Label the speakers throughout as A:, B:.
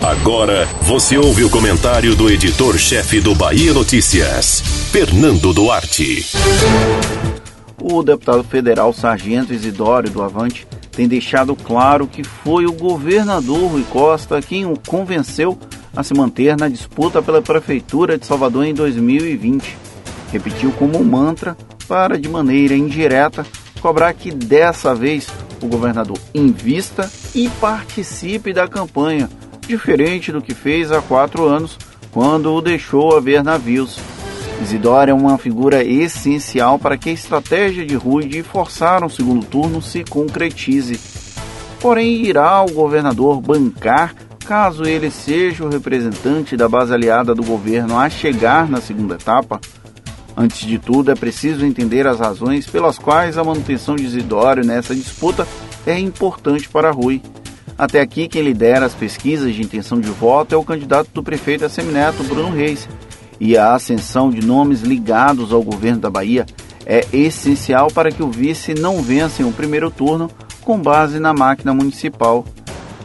A: Agora você ouve o comentário do editor-chefe do Bahia Notícias, Fernando Duarte.
B: O deputado federal Sargento Isidório do Avante tem deixado claro que foi o governador Rui Costa quem o convenceu a se manter na disputa pela Prefeitura de Salvador em 2020. Repetiu como um mantra para, de maneira indireta, cobrar que dessa vez o governador invista e participe da campanha, diferente do que fez há quatro anos, quando o deixou a ver navios. Isidoro é uma figura essencial para que a estratégia de Rui de forçar um segundo turno se concretize. Porém, irá o governador bancar caso ele seja o representante da base aliada do governo a chegar na segunda etapa? Antes de tudo, é preciso entender as razões pelas quais a manutenção de Isidório nessa disputa é importante para Rui. Até aqui, quem lidera as pesquisas de intenção de voto é o candidato do prefeito Assemineto, Bruno Reis. E a ascensão de nomes ligados ao governo da Bahia é essencial para que o vice não vença em um primeiro turno com base na máquina municipal.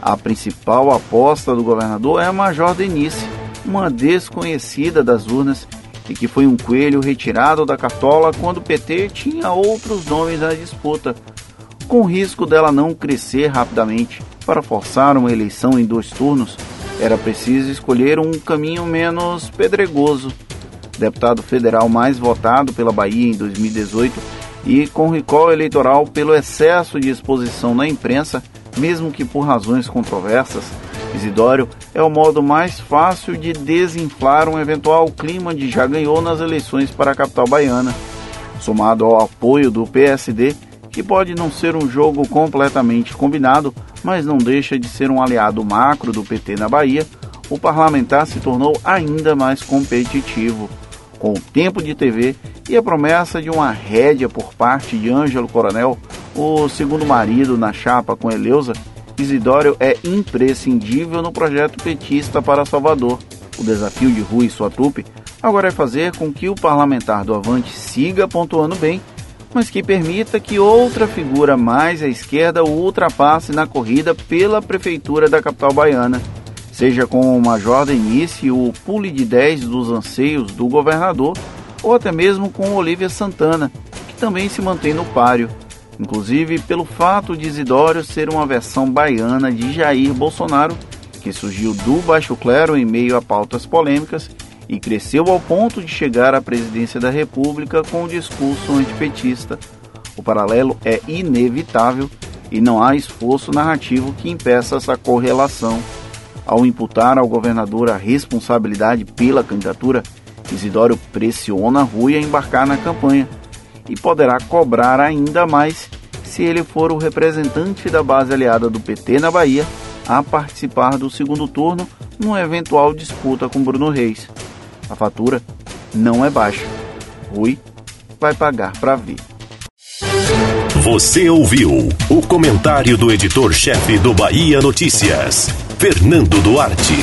B: A principal aposta do governador é a Major Denise, uma desconhecida das urnas e que foi um coelho retirado da cartola quando o PT tinha outros nomes na disputa, com risco dela não crescer rapidamente. Para forçar uma eleição em dois turnos, era preciso escolher um caminho menos pedregoso. Deputado federal mais votado pela Bahia em 2018 e com recall eleitoral pelo excesso de exposição na imprensa, mesmo que por razões controversas, Isidório é o modo mais fácil de desinflar um eventual clima de já ganhou nas eleições para a capital baiana, somado ao apoio do PSD, que pode não ser um jogo completamente combinado, mas não deixa de ser um aliado macro do PT na Bahia, o parlamentar se tornou ainda mais competitivo. Com o tempo de TV e a promessa de uma rédea por parte de Ângelo Coronel, o segundo marido na chapa com Eleusa, Isidório é imprescindível no projeto petista para Salvador. O desafio de Rui sua trupe agora é fazer com que o parlamentar do Avante siga pontuando bem, mas que permita que outra figura mais à esquerda o ultrapasse na corrida pela prefeitura da capital baiana, seja com o Major Denise o pule de 10 dos anseios do governador, ou até mesmo com Olívia Santana, que também se mantém no páreo inclusive pelo fato de Isidório ser uma versão baiana de Jair Bolsonaro, que surgiu do baixo clero em meio a pautas polêmicas e cresceu ao ponto de chegar à presidência da República com um discurso antipetista. O paralelo é inevitável e não há esforço narrativo que impeça essa correlação. Ao imputar ao governador a responsabilidade pela candidatura, Isidório pressiona Rui a embarcar na campanha e poderá cobrar ainda mais se ele for o representante da base aliada do PT na Bahia a participar do segundo turno numa eventual disputa com Bruno Reis. A fatura não é baixa. Rui vai pagar para ver.
A: Você ouviu o comentário do editor-chefe do Bahia Notícias, Fernando Duarte.